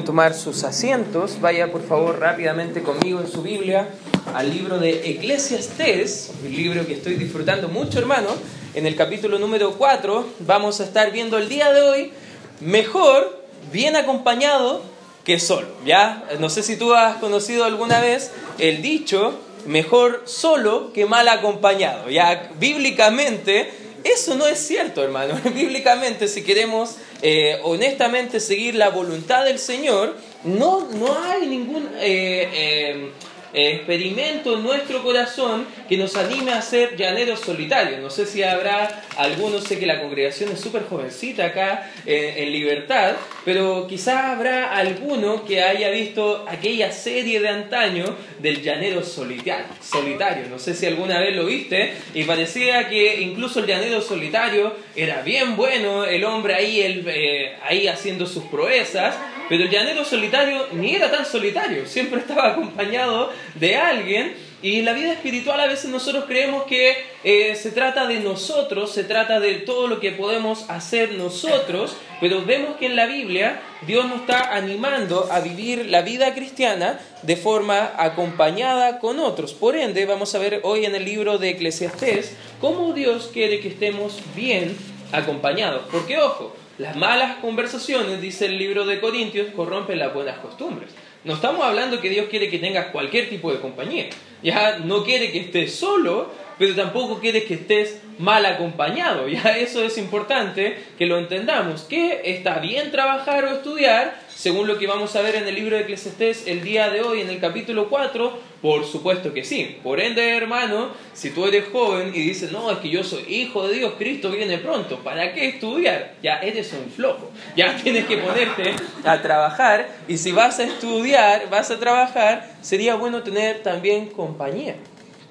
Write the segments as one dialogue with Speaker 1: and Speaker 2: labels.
Speaker 1: tomar sus asientos, vaya por favor rápidamente conmigo en su Biblia al libro de Eclesiastés, un libro que estoy disfrutando mucho hermano, en el capítulo número 4 vamos a estar viendo el día de hoy, mejor bien acompañado que solo, ¿ya? No sé si tú has conocido alguna vez el dicho, mejor solo que mal acompañado, ¿ya? Bíblicamente eso no es cierto, hermano. Bíblicamente, si queremos eh, honestamente seguir la voluntad del Señor, no, no hay ningún eh, eh, experimento en nuestro corazón que nos anime a ser llaneros solitarios. No sé si habrá algunos, sé que la congregación es súper jovencita acá en Libertad, pero quizás habrá alguno que haya visto aquella serie de antaño del llanero solitario. solitario. No sé si alguna vez lo viste y parecía que incluso el llanero solitario era bien bueno, el hombre ahí, el, eh, ahí haciendo sus proezas, pero el llanero solitario ni era tan solitario, siempre estaba acompañado de alguien y en la vida espiritual a veces nosotros creemos que eh, se trata de nosotros, se trata de todo lo que podemos hacer nosotros, pero vemos que en la Biblia Dios nos está animando a vivir la vida cristiana de forma acompañada con otros. Por ende, vamos a ver hoy en el libro de Eclesiastés cómo Dios quiere que estemos bien acompañados. Porque ojo, las malas conversaciones, dice el libro de Corintios, corrompen las buenas costumbres. No estamos hablando que Dios quiere que tengas cualquier tipo de compañía. Ya no quiere que estés solo, pero tampoco quiere que estés mal acompañado. Ya eso es importante que lo entendamos. Que está bien trabajar o estudiar, según lo que vamos a ver en el libro de Eclesiastés el día de hoy, en el capítulo 4, por supuesto que sí. Por ende, hermano, si tú eres joven y dices, no, es que yo soy hijo de Dios, Cristo viene pronto, ¿para qué estudiar? Ya eres un flojo, ya tienes que ponerte a trabajar y si vas a estudiar, vas a trabajar, sería bueno tener también compañía.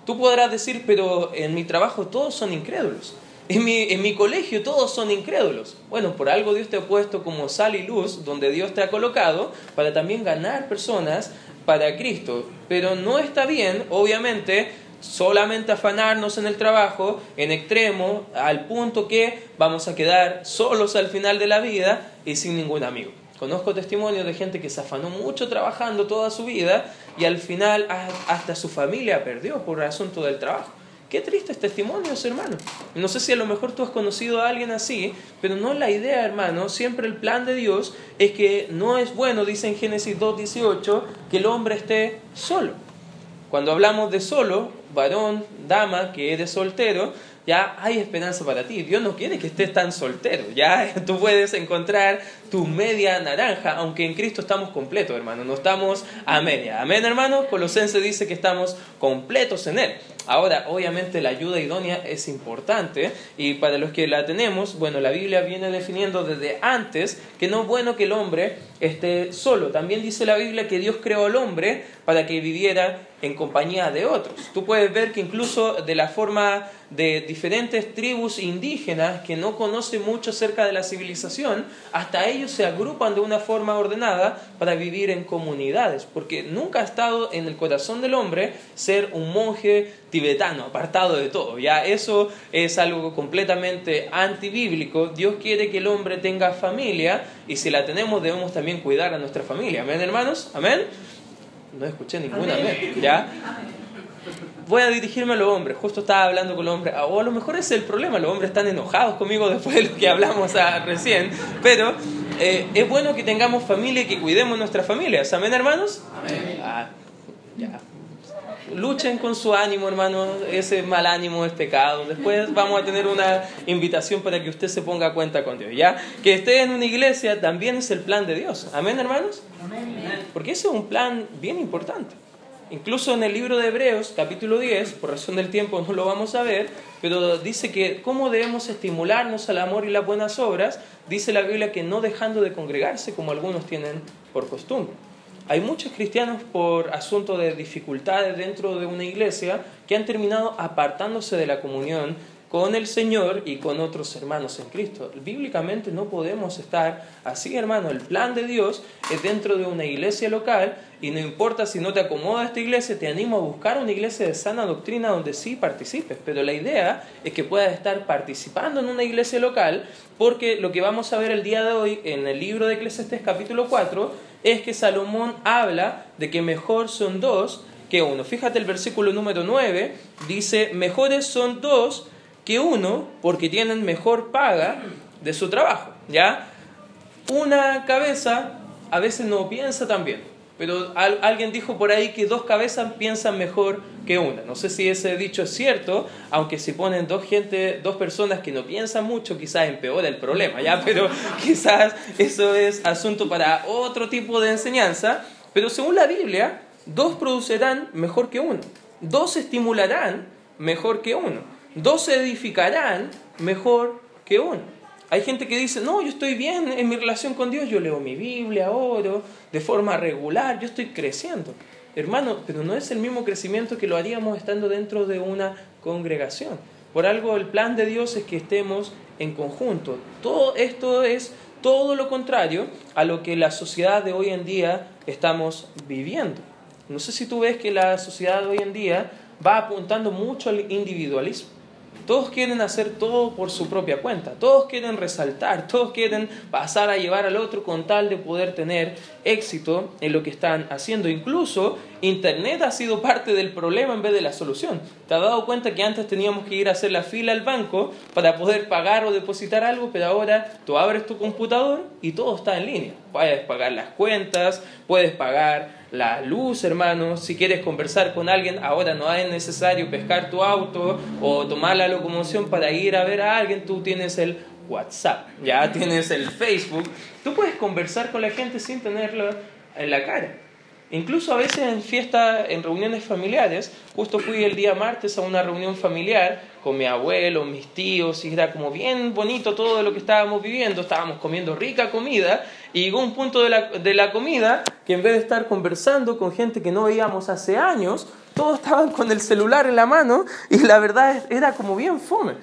Speaker 1: Tú podrás decir, pero en mi trabajo todos son incrédulos. En mi, colegio todos son incrédulos. Bueno, por algo Dios te ha puesto como sal y luz, donde Dios te ha colocado, para también ganar personas para Cristo. Pero no está bien, obviamente, solamente afanarnos en el trabajo en extremo, al punto que vamos a quedar solos al final de la vida y sin ningún amigo. Conozco testimonios de gente que se afanó mucho trabajando toda su vida y al final hasta su familia perdió por el asunto del trabajo. Qué tristes testimonios, hermano. No sé si a lo mejor tú has conocido a alguien así, pero no la idea, hermano. Siempre el plan de Dios es que no es bueno, dice en Génesis 2.18, que el hombre esté solo. Cuando hablamos de solo, varón, dama, que eres soltero, ya hay esperanza para ti. Dios no quiere que estés tan soltero. Ya tú puedes encontrar tu media naranja, aunque en Cristo estamos completos, hermano. No estamos a media. Amén, hermano. Colosense dice que estamos completos en Él. Ahora, obviamente la ayuda idónea es importante y para los que la tenemos, bueno, la Biblia viene definiendo desde antes que no es bueno que el hombre esté solo. También dice la Biblia que Dios creó al hombre para que viviera en compañía de otros. Tú puedes ver que incluso de la forma de diferentes tribus indígenas que no conocen mucho acerca de la civilización, hasta ellos se agrupan de una forma ordenada para vivir en comunidades, porque nunca ha estado en el corazón del hombre ser un monje tibetano, apartado de todo. Ya eso es algo completamente antibíblico. Dios quiere que el hombre tenga familia y si la tenemos debemos también cuidar a nuestra familia. Amén, hermanos. Amén. No escuché ninguna amén. ¿Ya? voy a dirigirme a los hombres. Justo estaba hablando con los hombres. O a lo mejor ese es el problema. Los hombres están enojados conmigo después de lo que hablamos recién. Pero eh, es bueno que tengamos familia y que cuidemos nuestras familias. ¿Amén, hermanos? Amén. Ah, ya. Luchen con su ánimo, hermano. Ese mal ánimo es pecado. Después vamos a tener una invitación para que usted se ponga a cuenta con Dios. ¿Ya? Que esté en una iglesia también es el plan de Dios. Amén, hermanos. Amén. Porque ese es un plan bien importante. Incluso en el libro de Hebreos, capítulo 10, por razón del tiempo no lo vamos a ver, pero dice que cómo debemos estimularnos al amor y las buenas obras, dice la Biblia que no dejando de congregarse como algunos tienen por costumbre. Hay muchos cristianos por asunto de dificultades dentro de una iglesia que han terminado apartándose de la comunión con el Señor y con otros hermanos en Cristo. Bíblicamente no podemos estar así, hermano. El plan de Dios es dentro de una iglesia local y no importa si no te acomoda esta iglesia, te animo a buscar una iglesia de sana doctrina donde sí participes. Pero la idea es que puedas estar participando en una iglesia local porque lo que vamos a ver el día de hoy en el libro de Eclesiastes capítulo 4 es que Salomón habla de que mejor son dos que uno. Fíjate el versículo número 9, dice, mejores son dos que uno porque tienen mejor paga de su trabajo. ¿Ya? Una cabeza a veces no piensa tan bien. Pero alguien dijo por ahí que dos cabezas piensan mejor que una. No sé si ese dicho es cierto, aunque si ponen dos gente, dos personas que no piensan mucho, quizás empeora el problema, ¿ya? Pero quizás eso es asunto para otro tipo de enseñanza. Pero según la Biblia, dos producerán mejor que uno. Dos estimularán mejor que uno. Dos edificarán mejor que uno. Hay gente que dice, no, yo estoy bien en mi relación con Dios, yo leo mi Biblia, oro de forma regular, yo estoy creciendo. Hermano, pero no es el mismo crecimiento que lo haríamos estando dentro de una congregación. Por algo el plan de Dios es que estemos en conjunto. Todo esto es todo lo contrario a lo que la sociedad de hoy en día estamos viviendo. No sé si tú ves que la sociedad de hoy en día va apuntando mucho al individualismo. Todos quieren hacer todo por su propia cuenta, todos quieren resaltar, todos quieren pasar a llevar al otro con tal de poder tener éxito en lo que están haciendo. Incluso Internet ha sido parte del problema en vez de la solución. ¿Te has dado cuenta que antes teníamos que ir a hacer la fila al banco para poder pagar o depositar algo, pero ahora tú abres tu computador y todo está en línea? Puedes pagar las cuentas, puedes pagar la luz, hermano. Si quieres conversar con alguien, ahora no es necesario pescar tu auto o tomar la locomoción para ir a ver a alguien. Tú tienes el WhatsApp, ya tienes el Facebook. Tú puedes conversar con la gente sin tenerlo en la cara. Incluso a veces en fiestas, en reuniones familiares, justo fui el día martes a una reunión familiar con mi abuelo, mis tíos, y era como bien bonito todo lo que estábamos viviendo, estábamos comiendo rica comida, y llegó un punto de la, de la comida que en vez de estar conversando con gente que no veíamos hace años, todos estaban con el celular en la mano, y la verdad era como bien fome.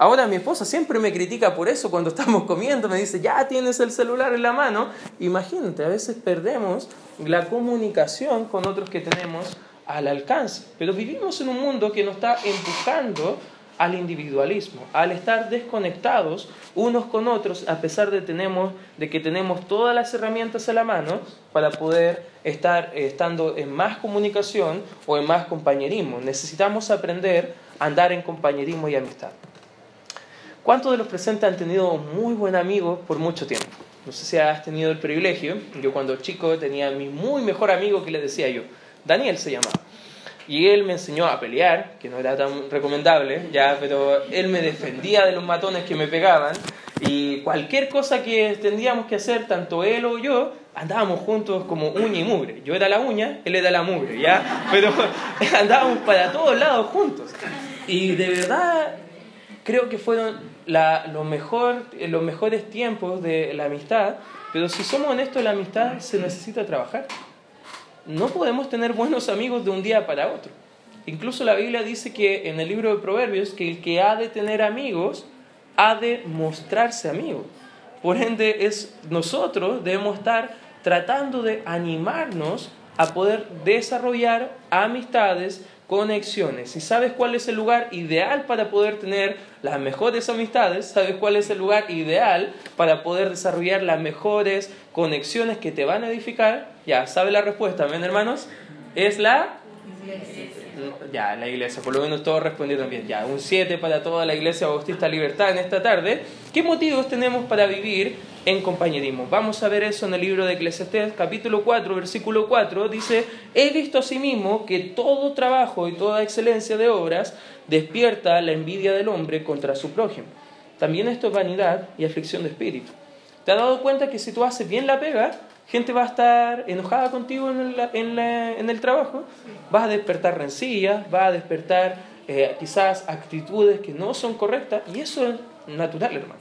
Speaker 1: Ahora mi esposa siempre me critica por eso cuando estamos comiendo, me dice, ya tienes el celular en la mano. Imagínate, a veces perdemos la comunicación con otros que tenemos al alcance. Pero vivimos en un mundo que nos está empujando al individualismo, al estar desconectados unos con otros, a pesar de, tenemos, de que tenemos todas las herramientas a la mano para poder estar estando en más comunicación o en más compañerismo. Necesitamos aprender a andar en compañerismo y amistad. ¿Cuántos de los presentes han tenido muy buen amigo por mucho tiempo? No sé si has tenido el privilegio. Yo cuando chico tenía a mi muy mejor amigo que le decía yo. Daniel se llamaba. Y él me enseñó a pelear, que no era tan recomendable, ya, pero él me defendía de los matones que me pegaban. Y cualquier cosa que tendríamos que hacer, tanto él o yo, andábamos juntos como uña y mugre. Yo era la uña, él era la mugre, ¿ya? Pero andábamos para todos lados juntos. Y de verdad creo que fueron lo mejor, los mejores tiempos de la amistad, pero si somos honestos, la amistad se necesita trabajar. No podemos tener buenos amigos de un día para otro. Incluso la Biblia dice que en el libro de Proverbios que el que ha de tener amigos ha de mostrarse amigo. Por ende, es nosotros debemos estar tratando de animarnos a poder desarrollar amistades conexiones. Si sabes cuál es el lugar ideal para poder tener las mejores amistades, sabes cuál es el lugar ideal para poder desarrollar las mejores conexiones que te van a edificar, ya sabes la respuesta, ¿ven hermanos? Es la ya, la iglesia, por lo menos todos respondieron bien. Ya, un 7 para toda la iglesia Bautista Libertad en esta tarde. ¿Qué motivos tenemos para vivir en compañerismo? Vamos a ver eso en el libro de Eclesiastés, capítulo 4, versículo 4. Dice: He visto asimismo que todo trabajo y toda excelencia de obras despierta la envidia del hombre contra su prójimo. También esto es vanidad y aflicción de espíritu. ¿Te has dado cuenta que si tú haces bien la pega, gente va a estar enojada contigo en el, en, en el trabajo, vas a despertar rencillas, vas a despertar eh, quizás actitudes que no son correctas, y eso es natural, hermano.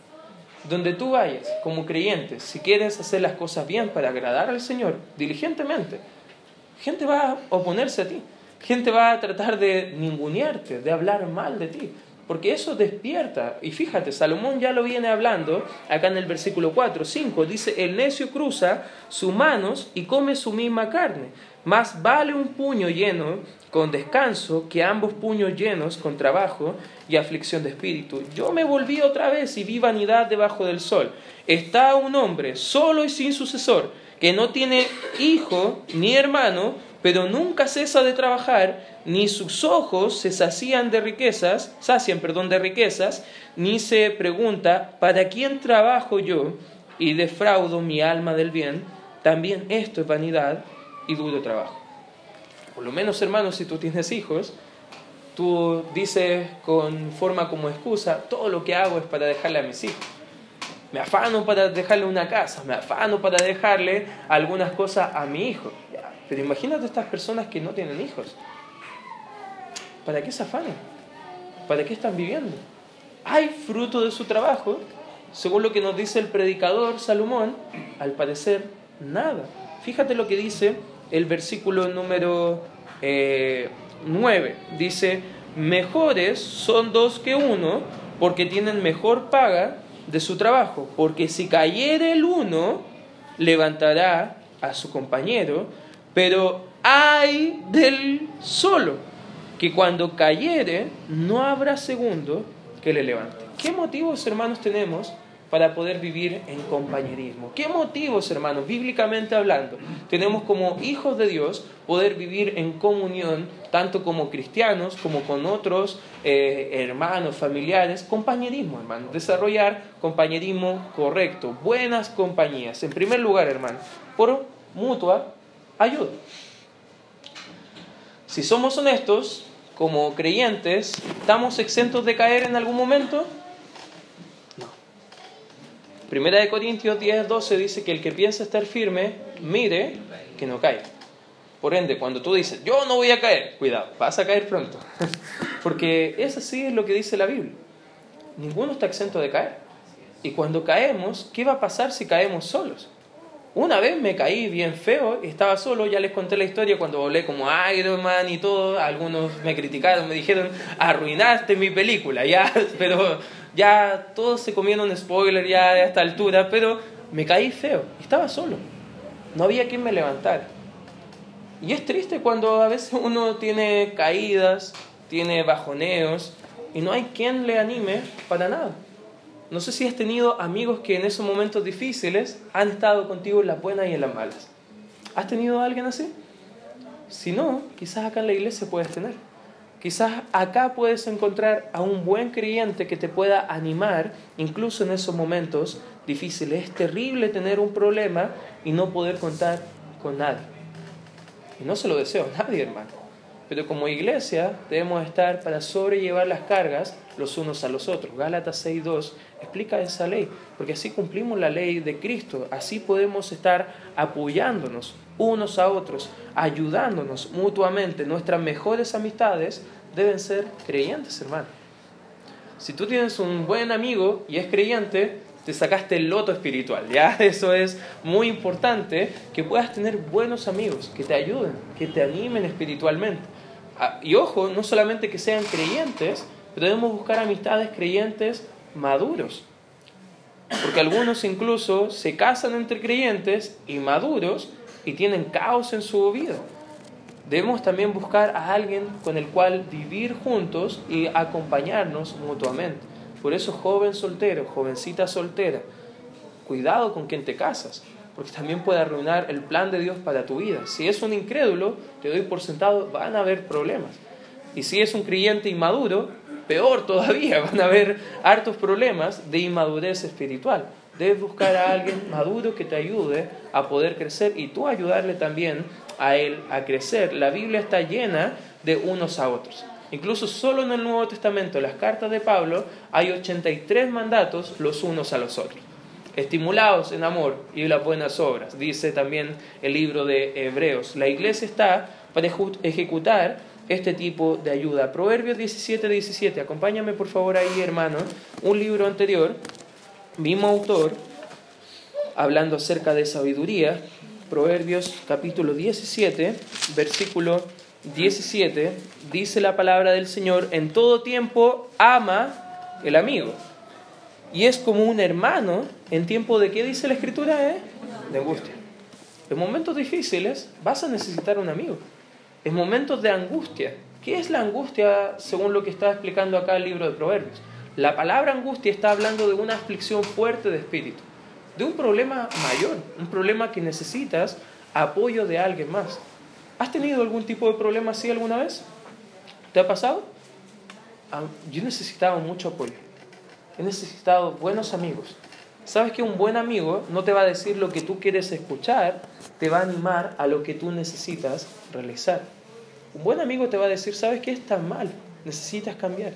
Speaker 1: Donde tú vayas como creyente, si quieres hacer las cosas bien para agradar al Señor, diligentemente, gente va a oponerse a ti, gente va a tratar de ningunearte, de hablar mal de ti, porque eso despierta. Y fíjate, Salomón ya lo viene hablando acá en el versículo 4, 5. Dice, el necio cruza sus manos y come su misma carne. Más vale un puño lleno con descanso que ambos puños llenos con trabajo y aflicción de espíritu. Yo me volví otra vez y vi vanidad debajo del sol. Está un hombre solo y sin sucesor que no tiene hijo ni hermano, pero nunca cesa de trabajar, ni sus ojos se sacían de riquezas, sacian, perdón, de riquezas, ni se pregunta, ¿para quién trabajo yo y defraudo mi alma del bien? También esto es vanidad y duro trabajo. Por lo menos, hermanos, si tú tienes hijos, tú dices con forma como excusa, todo lo que hago es para dejarle a mis hijos. Me afano para dejarle una casa, me afano para dejarle algunas cosas a mi hijo. Pero imagínate estas personas que no tienen hijos. ¿Para qué se afanan? ¿Para qué están viviendo? Hay fruto de su trabajo, según lo que nos dice el predicador Salomón, al parecer nada. Fíjate lo que dice el versículo número 9. Eh, dice, mejores son dos que uno porque tienen mejor paga de su trabajo, porque si cayere el uno, levantará a su compañero, pero hay del solo, que cuando cayere no habrá segundo que le levante. ¿Qué motivos, hermanos, tenemos para poder vivir en compañerismo. ¿Qué motivos, hermanos, bíblicamente hablando, tenemos como hijos de Dios poder vivir en comunión, tanto como cristianos como con otros eh, hermanos, familiares? Compañerismo, hermanos, desarrollar compañerismo correcto, buenas compañías. En primer lugar, hermanos, por mutua ayuda. Si somos honestos, como creyentes, ¿estamos exentos de caer en algún momento? Primera de Corintios 10, 12 dice que el que piensa estar firme, mire que no caiga. Por ende, cuando tú dices, yo no voy a caer, cuidado, vas a caer pronto. Porque eso sí es lo que dice la Biblia. Ninguno está exento de caer. Y cuando caemos, ¿qué va a pasar si caemos solos? Una vez me caí bien feo, estaba solo, ya les conté la historia cuando volé como Iron Man y todo, algunos me criticaron, me dijeron, arruinaste mi película, ya, pero ya todos se comieron spoiler ya a esta altura, pero me caí feo, estaba solo, no había quien me levantara. Y es triste cuando a veces uno tiene caídas, tiene bajoneos y no hay quien le anime para nada. No sé si has tenido amigos que en esos momentos difíciles han estado contigo en las buenas y en las malas. ¿Has tenido a alguien así? Si no, quizás acá en la iglesia puedes tener. Quizás acá puedes encontrar a un buen creyente que te pueda animar, incluso en esos momentos difíciles. Es terrible tener un problema y no poder contar con nadie. Y no se lo deseo a nadie, hermano. Pero como iglesia debemos estar para sobrellevar las cargas los unos a los otros. Gálatas 6.2 explica esa ley, porque así cumplimos la ley de Cristo, así podemos estar apoyándonos unos a otros, ayudándonos mutuamente. Nuestras mejores amistades deben ser creyentes, hermano. Si tú tienes un buen amigo y es creyente, te sacaste el loto espiritual, ¿ya? Eso es muy importante, que puedas tener buenos amigos, que te ayuden, que te animen espiritualmente. Y ojo, no solamente que sean creyentes, pero debemos buscar amistades creyentes maduros. Porque algunos incluso se casan entre creyentes y maduros y tienen caos en su vida. Debemos también buscar a alguien con el cual vivir juntos y acompañarnos mutuamente. Por eso, joven soltero, jovencita soltera, cuidado con quien te casas, porque también puede arruinar el plan de Dios para tu vida. Si es un incrédulo, te doy por sentado, van a haber problemas. Y si es un creyente inmaduro, peor todavía, van a haber hartos problemas de inmadurez espiritual. Debes buscar a alguien maduro que te ayude a poder crecer y tú ayudarle también a él a crecer. La Biblia está llena de unos a otros. Incluso solo en el Nuevo Testamento, las cartas de Pablo, hay 83 mandatos los unos a los otros. Estimulados en amor y las buenas obras, dice también el libro de Hebreos. La iglesia está para ejecutar este tipo de ayuda. Proverbios 17, 17. Acompáñame por favor ahí, hermano. Un libro anterior, mismo autor, hablando acerca de sabiduría. Proverbios capítulo 17, versículo 17, dice la palabra del Señor, en todo tiempo ama el amigo. Y es como un hermano en tiempo de qué dice la escritura, eh? De angustia. En momentos difíciles vas a necesitar un amigo en momentos de angustia. ¿Qué es la angustia según lo que está explicando acá el libro de Proverbios? La palabra angustia está hablando de una aflicción fuerte de espíritu. de un problema mayor, un problema que necesitas apoyo de alguien más. ¿Has tenido algún tipo de problema así alguna vez? ¿Te ha pasado? Ah, yo he necesitado mucho apoyo. He necesitado buenos amigos. Sabes que un buen amigo no te va a decir lo que tú quieres escuchar, te va a animar a lo que tú necesitas realizar. Un buen amigo te va a decir, sabes que está mal, necesitas cambiar.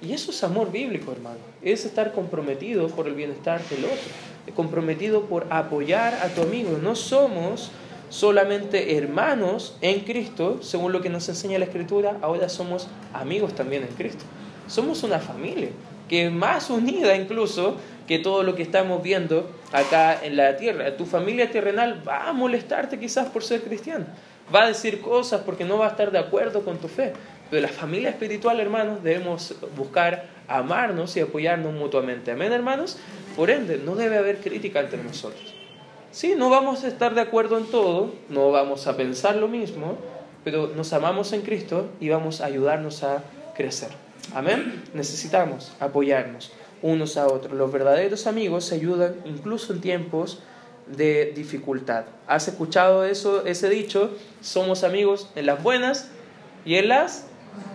Speaker 1: Y eso es amor bíblico, hermano. Es estar comprometido por el bienestar del otro, comprometido por apoyar a tu amigo. No somos solamente hermanos en Cristo, según lo que nos enseña la Escritura, ahora somos amigos también en Cristo. Somos una familia que más unida incluso que todo lo que estamos viendo acá en la tierra. Tu familia terrenal va a molestarte quizás por ser cristiano, va a decir cosas porque no va a estar de acuerdo con tu fe. Pero la familia espiritual, hermanos, debemos buscar amarnos y apoyarnos mutuamente. Amén, hermanos. Por ende, no debe haber crítica entre nosotros. Sí, no vamos a estar de acuerdo en todo, no vamos a pensar lo mismo, pero nos amamos en Cristo y vamos a ayudarnos a crecer. Amén. Necesitamos apoyarnos unos a otros. Los verdaderos amigos se ayudan incluso en tiempos de dificultad. ¿Has escuchado eso, ese dicho? Somos amigos en las buenas y en las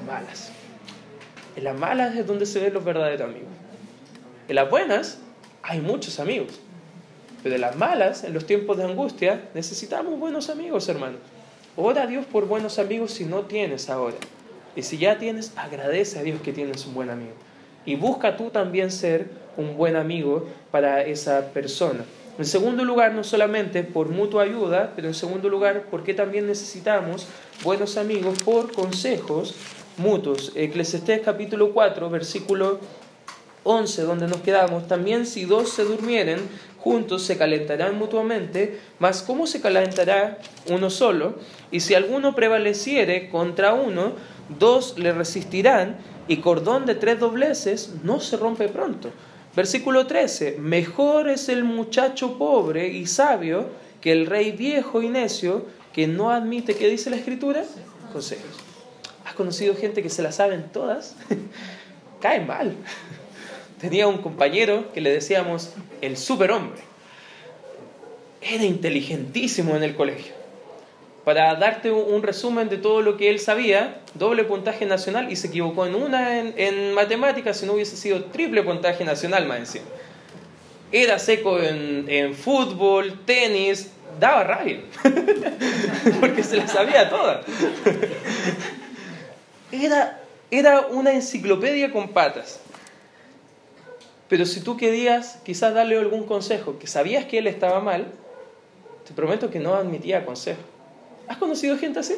Speaker 1: malas. En las malas es donde se ven los verdaderos amigos. En las buenas hay muchos amigos. Pero en las malas, en los tiempos de angustia, necesitamos buenos amigos, hermano. Ora a Dios por buenos amigos si no tienes ahora. Y si ya tienes, agradece a Dios que tienes un buen amigo. Y busca tú también ser un buen amigo para esa persona. En segundo lugar, no solamente por mutua ayuda, pero en segundo lugar, porque también necesitamos buenos amigos por consejos mutuos. Eclesiastés capítulo 4, versículo 11, donde nos quedamos, también si dos se durmieren juntos se calentarán mutuamente, mas ¿cómo se calentará uno solo? Y si alguno prevaleciere contra uno, dos le resistirán, y cordón de tres dobleces no se rompe pronto. Versículo 13, mejor es el muchacho pobre y sabio que el rey viejo y necio que no admite, ¿qué dice la escritura? Consejos. ¿Has conocido gente que se la saben todas? Cae mal tenía un compañero que le decíamos el superhombre. Era inteligentísimo en el colegio. Para darte un resumen de todo lo que él sabía, doble puntaje nacional y se equivocó en una en, matemáticas, si no hubiese sido triple puntaje nacional más encima. Era seco en, en fútbol, tenis, daba rabia, porque se la sabía toda. Era, era una enciclopedia con patas. Pero si tú querías quizás darle algún consejo, que sabías que él estaba mal, te prometo que no admitía consejo. ¿Has conocido gente así?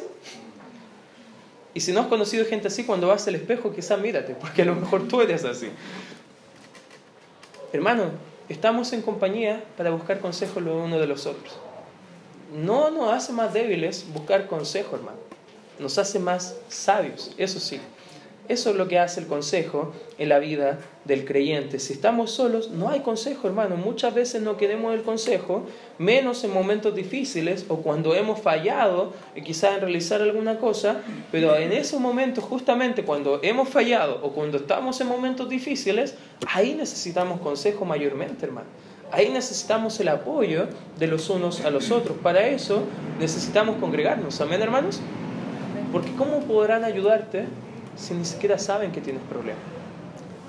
Speaker 1: Y si no has conocido gente así, cuando vas al espejo, quizás mírate, porque a lo mejor tú eres así. Hermano, estamos en compañía para buscar consejos los unos de los otros. No nos hace más débiles buscar consejo, hermano. Nos hace más sabios, eso sí. Eso es lo que hace el consejo en la vida del creyente. Si estamos solos, no hay consejo, hermano. Muchas veces no queremos el consejo, menos en momentos difíciles o cuando hemos fallado, quizás en realizar alguna cosa, pero en esos momentos, justamente cuando hemos fallado o cuando estamos en momentos difíciles, ahí necesitamos consejo mayormente, hermano. Ahí necesitamos el apoyo de los unos a los otros. Para eso necesitamos congregarnos. Amén, hermanos. Porque ¿cómo podrán ayudarte si ni siquiera saben que tienes problemas?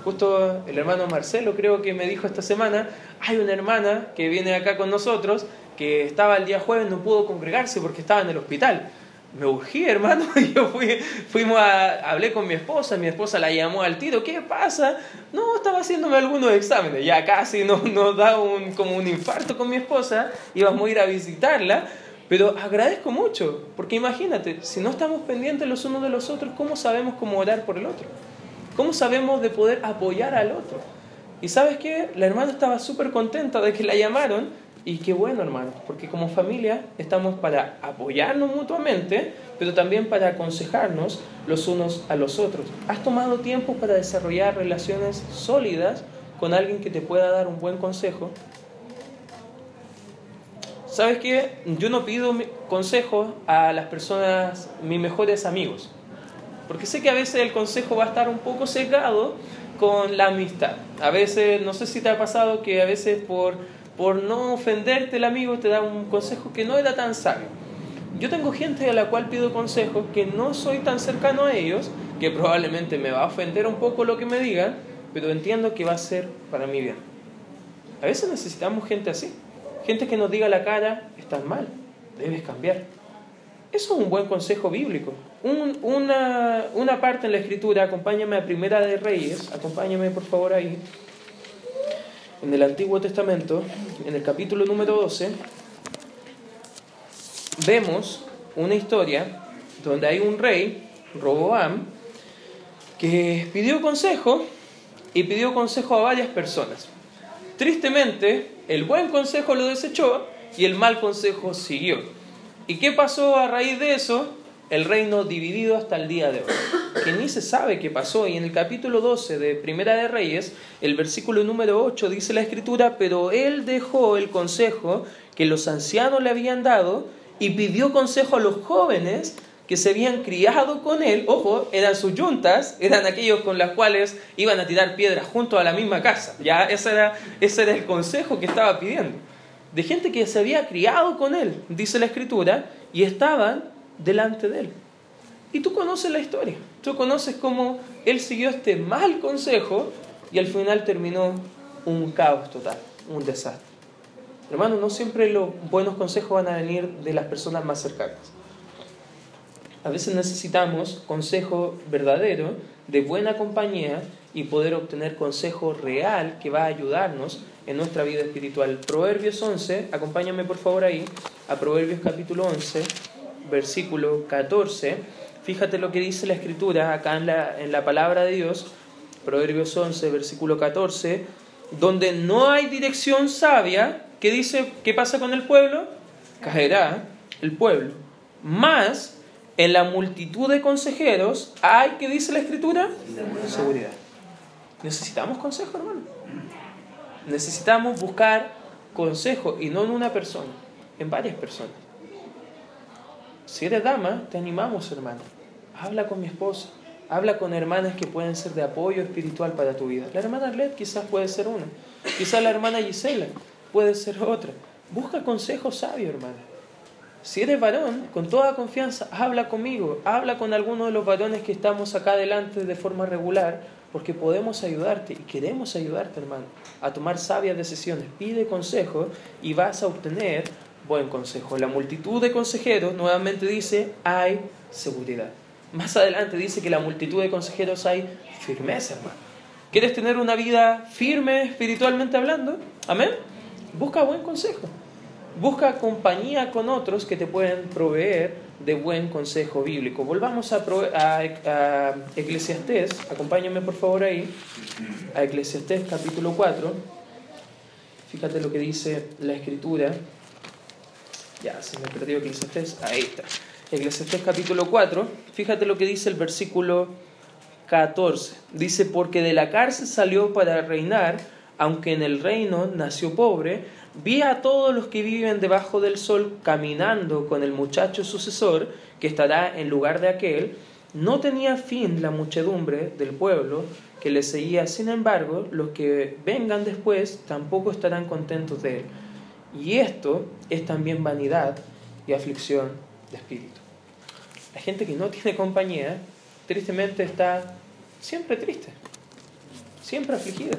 Speaker 1: Justo el hermano Marcelo creo que me dijo esta semana, hay una hermana que viene acá con nosotros que estaba el día jueves, no pudo congregarse porque estaba en el hospital. Me urgí, hermano, y yo fui, fuimos a, hablé con mi esposa, mi esposa la llamó al tiro, ¿qué pasa? No, estaba haciéndome algunos exámenes, ya casi nos, nos da un, como un infarto con mi esposa, íbamos a ir a visitarla, pero agradezco mucho, porque imagínate, si no estamos pendientes los unos de los otros, ¿cómo sabemos cómo orar por el otro? ¿Cómo sabemos de poder apoyar al otro? Y sabes qué, la hermana estaba súper contenta de que la llamaron y qué bueno hermano, porque como familia estamos para apoyarnos mutuamente, pero también para aconsejarnos los unos a los otros. ¿Has tomado tiempo para desarrollar relaciones sólidas con alguien que te pueda dar un buen consejo? ¿Sabes qué? Yo no pido consejo a las personas, mis mejores amigos, porque sé que a veces el consejo va a estar un poco secado con la amistad. A veces, no sé si te ha pasado que a veces por, por no ofenderte el amigo te da un consejo que no era tan sabio. Yo tengo gente a la cual pido consejos que no soy tan cercano a ellos, que probablemente me va a ofender un poco lo que me digan, pero entiendo que va a ser para mi bien. A veces necesitamos gente así, gente que nos diga la cara, estás mal, debes cambiar. Eso es un buen consejo bíblico. una, una, parte en la escritura, acompáñame a Primera de Reyes, acompáñame por favor ahí, en el Antiguo Testamento, en el capítulo número 12, vemos una historia donde hay un rey, Roboam, que pidió consejo y pidió consejo a varias personas. Tristemente, el buen consejo lo desechó y el mal consejo siguió. ¿Y qué pasó a raíz de eso? El reino dividido hasta el día de hoy, que ni se sabe qué pasó. Y en el capítulo 12 de Primera de Reyes, el versículo número 8 dice la escritura, pero él dejó el consejo que los ancianos le habían dado y pidió consejo a los jóvenes que se habían criado con él, ojo, eran sus yuntas, eran aquellos con los cuales iban a tirar piedras junto a la misma casa. Ya ese era, ese era el consejo que estaba pidiendo. De gente que se había criado con él, dice la escritura, y estaban delante de él. Y tú conoces la historia, tú conoces cómo él siguió este mal consejo y al final terminó un caos total, un desastre. Hermano, no siempre los buenos consejos van a venir de las personas más cercanas. A veces necesitamos consejo verdadero, de buena compañía y poder obtener consejo real que va a ayudarnos en nuestra vida espiritual. Proverbios 11, acompáñame por favor ahí, a Proverbios capítulo 11, versículo 14. Fíjate lo que dice la escritura acá en la, en la palabra de Dios, Proverbios 11, versículo 14, donde no hay dirección sabia, ¿qué dice? ¿Qué pasa con el pueblo? Caerá el pueblo. Más en la multitud de consejeros hay, ¿qué dice la escritura? Seguridad. Necesitamos consejo, hermano. Necesitamos buscar consejo y no en una persona, en varias personas. Si eres dama, te animamos, hermano. Habla con mi esposa. Habla con hermanas que pueden ser de apoyo espiritual para tu vida. La hermana Arlet quizás puede ser una. Quizás la hermana Gisela puede ser otra. Busca consejo sabio, hermano. Si eres varón, con toda confianza, habla conmigo, habla con alguno de los varones que estamos acá adelante de forma regular, porque podemos ayudarte y queremos ayudarte, hermano, a tomar sabias decisiones. Pide consejo y vas a obtener buen consejo. La multitud de consejeros, nuevamente dice, hay seguridad. Más adelante dice que la multitud de consejeros hay firmeza, hermano. ¿Quieres tener una vida firme espiritualmente hablando? Amén. Busca buen consejo. Busca compañía con otros que te pueden proveer de buen consejo bíblico. Volvamos a, a, Eclesiastés, acompáñame por favor ahí, a Eclesiastés capítulo 4. Fíjate lo que dice la escritura. Ya, se me perdió Eclesiastés. Ahí está. Eclesiastés capítulo 4. Fíjate lo que dice el versículo 14. Dice, porque de la cárcel salió para reinar, aunque en el reino nació pobre Vi a todos los que viven debajo del sol caminando con el muchacho sucesor que estará en lugar de aquel. No tenía fin la muchedumbre del pueblo que le seguía, sin embargo, los que vengan después tampoco estarán contentos de él. Y esto es también vanidad y aflicción de espíritu. La gente que no tiene compañía, tristemente está siempre triste, siempre afligida,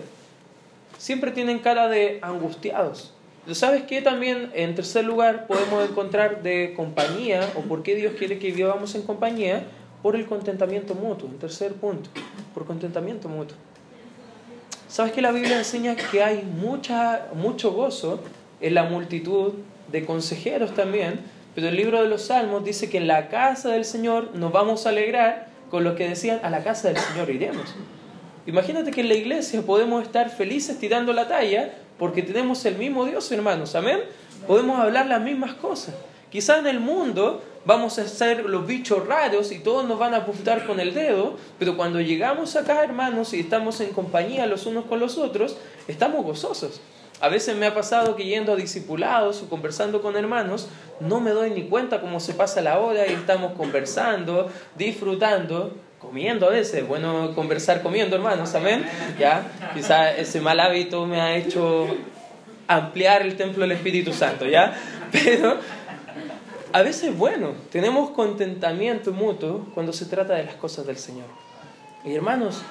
Speaker 1: siempre tienen cara de angustiados ¿Sabes qué? También, en tercer lugar, podemos encontrar de compañía, o por qué Dios quiere que vivamos en compañía, por el contentamiento mutuo. En tercer punto, por contentamiento mutuo. ¿Sabes que la Biblia enseña que hay mucha, mucho gozo en la multitud de consejeros también? Pero el libro de los Salmos dice que en la casa del Señor nos vamos a alegrar con lo que decían, a la casa del Señor iremos. Imagínate que en la iglesia podemos estar felices tirando la talla porque tenemos el mismo Dios, hermanos, amén. Podemos hablar las mismas cosas. Quizá en el mundo vamos a ser los bichos raros y todos nos van a apuntar con el dedo, pero cuando llegamos acá, hermanos, y estamos en compañía los unos con los otros, estamos gozosos. A veces me ha pasado que yendo a discipulados o conversando con hermanos, no me doy ni cuenta cómo se pasa la hora y estamos conversando, disfrutando, comiendo a veces. Bueno, conversar comiendo, hermanos, amén. Ya, quizá ese mal hábito me ha hecho ampliar el templo del Espíritu Santo, ¿ya? Pero a veces es bueno, tenemos contentamiento mutuo cuando se trata de las cosas del Señor. Y hermanos,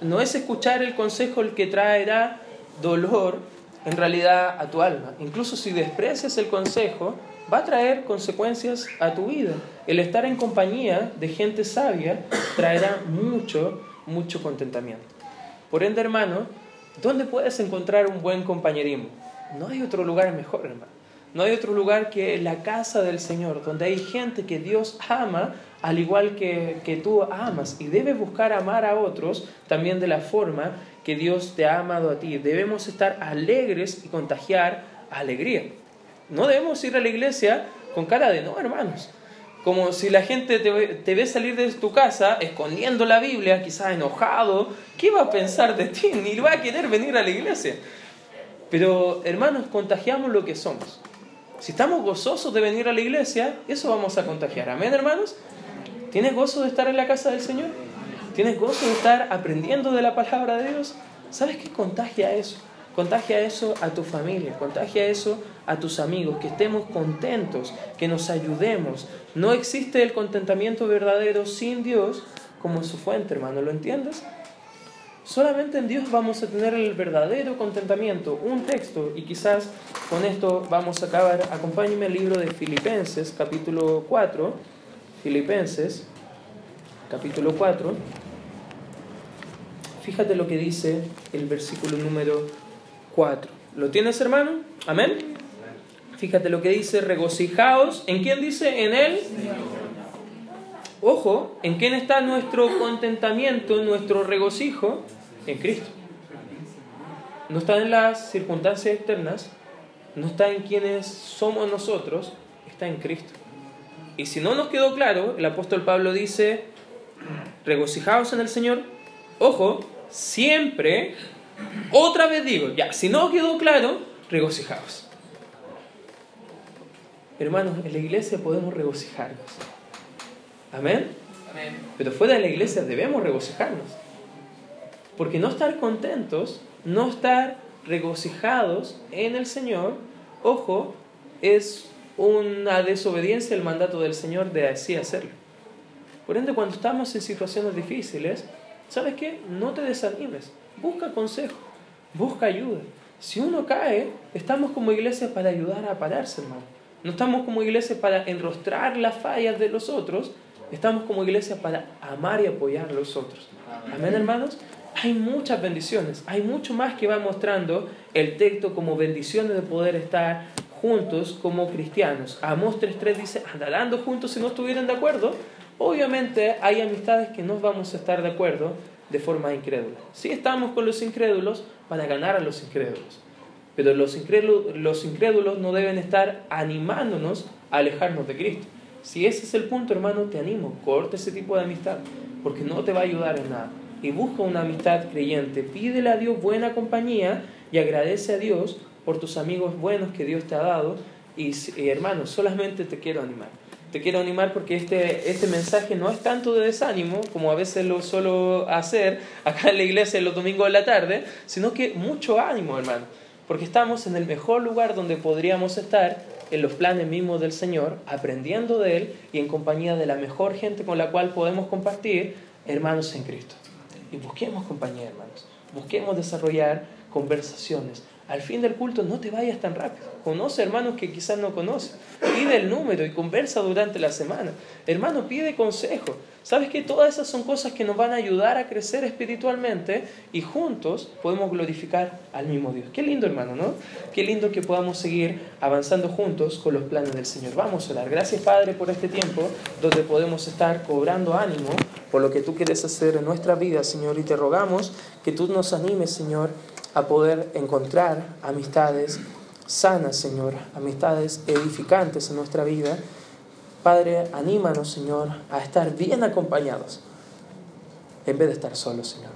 Speaker 1: no es escuchar el consejo el que traerá dolor en realidad a tu alma. Incluso si desprecias el consejo, va a traer consecuencias a tu vida. El estar en compañía de gente sabia traerá mucho, mucho contentamiento. Por ende, hermano, ¿dónde puedes encontrar un buen compañerismo? No hay otro lugar mejor, hermano. No hay otro lugar que la casa del Señor, donde hay gente que Dios ama al igual que, que tú amas y debes buscar amar a otros también de la forma que Dios te ha amado a ti. Debemos estar alegres y contagiar alegría. No debemos ir a la iglesia con cara de no, hermanos. Como si la gente te, te ve salir de tu casa escondiendo la Biblia, quizás enojado. ¿Qué va a pensar de ti? Ni va a querer venir a la iglesia. Pero, hermanos, contagiamos lo que somos. Si estamos gozosos de venir a la iglesia, eso vamos a contagiar. Amén, hermanos. ¿Tienes gozo de estar en la casa del Señor? ¿Tienes gozo de estar aprendiendo de la palabra de Dios? ¿Sabes qué contagia eso? Contagia eso a tu familia, contagia eso a tus amigos, que estemos contentos, que nos ayudemos. No existe el contentamiento verdadero sin Dios como su fuente, hermano, ¿lo entiendes? Solamente en Dios vamos a tener el verdadero contentamiento. Un texto, y quizás con esto vamos a acabar. Acompáñenme al libro de Filipenses, capítulo 4. Filipenses, capítulo 4. Fíjate lo que dice el versículo número 4. ¿Lo tienes, hermano? Amén. Fíjate lo que dice, regocijaos. ¿En quién dice? En él. Ojo, ¿en quién está nuestro contentamiento, nuestro regocijo? En Cristo. No está en las circunstancias externas, no está en quienes somos nosotros, está en Cristo. Y si no nos quedó claro, el apóstol Pablo dice, regocijaos en el Señor. Ojo, siempre, otra vez digo, ya, si no quedó claro, regocijaos. Hermanos, en la iglesia podemos regocijarnos. Amén. Pero fuera de la iglesia debemos regocijarnos. Porque no estar contentos, no estar regocijados en el Señor, ojo, es una desobediencia al mandato del Señor de así hacerlo. Por ende, cuando estamos en situaciones difíciles, ¿sabes qué? No te desanimes, busca consejo, busca ayuda. Si uno cae, estamos como iglesia para ayudar a pararse, hermano. No estamos como iglesia para enrostrar las fallas de los otros, Estamos como iglesia para amar y apoyar a los otros. Amén, hermanos. Hay muchas bendiciones, hay mucho más que va mostrando el texto como bendiciones de poder estar juntos como cristianos. Amos 3.3 dice, andarando juntos si no estuvieran de acuerdo. Obviamente hay amistades que no vamos a estar de acuerdo de forma incrédula. Sí estamos con los incrédulos para ganar a los incrédulos. Pero los incrédulos, los incrédulos no deben estar animándonos a alejarnos de Cristo. Si ese es el punto, hermano, te animo, corta ese tipo de amistad, porque no te va a ayudar en nada. Y busca una amistad creyente, pídele a Dios buena compañía y agradece a Dios por tus amigos buenos que Dios te ha dado. Y, hermano, solamente te quiero animar. Te quiero animar porque este, este mensaje no es tanto de desánimo como a veces lo suelo hacer acá en la iglesia los domingos de la tarde, sino que mucho ánimo, hermano, porque estamos en el mejor lugar donde podríamos estar en los planes mismos del Señor, aprendiendo de Él y en compañía de la mejor gente con la cual podemos compartir, hermanos en Cristo. Y busquemos compañía, hermanos. Busquemos desarrollar conversaciones. Al fin del culto no te vayas tan rápido. Conoce hermanos que quizás no conoces. Pide el número y conversa durante la semana. Hermano, pide consejo. ¿Sabes que todas esas son cosas que nos van a ayudar a crecer espiritualmente y juntos podemos glorificar al mismo Dios? Qué lindo, hermano, ¿no? Qué lindo que podamos seguir avanzando juntos con los planes del Señor. Vamos a orar. Gracias, Padre, por este tiempo donde podemos estar cobrando ánimo por lo que tú quieres hacer en nuestra vida, Señor, y te rogamos que tú nos animes, Señor, a poder encontrar amistades sanas, Señor, amistades edificantes en nuestra vida Padre, anímanos, Señor, a estar bien acompañados en vez de estar solos, Señor.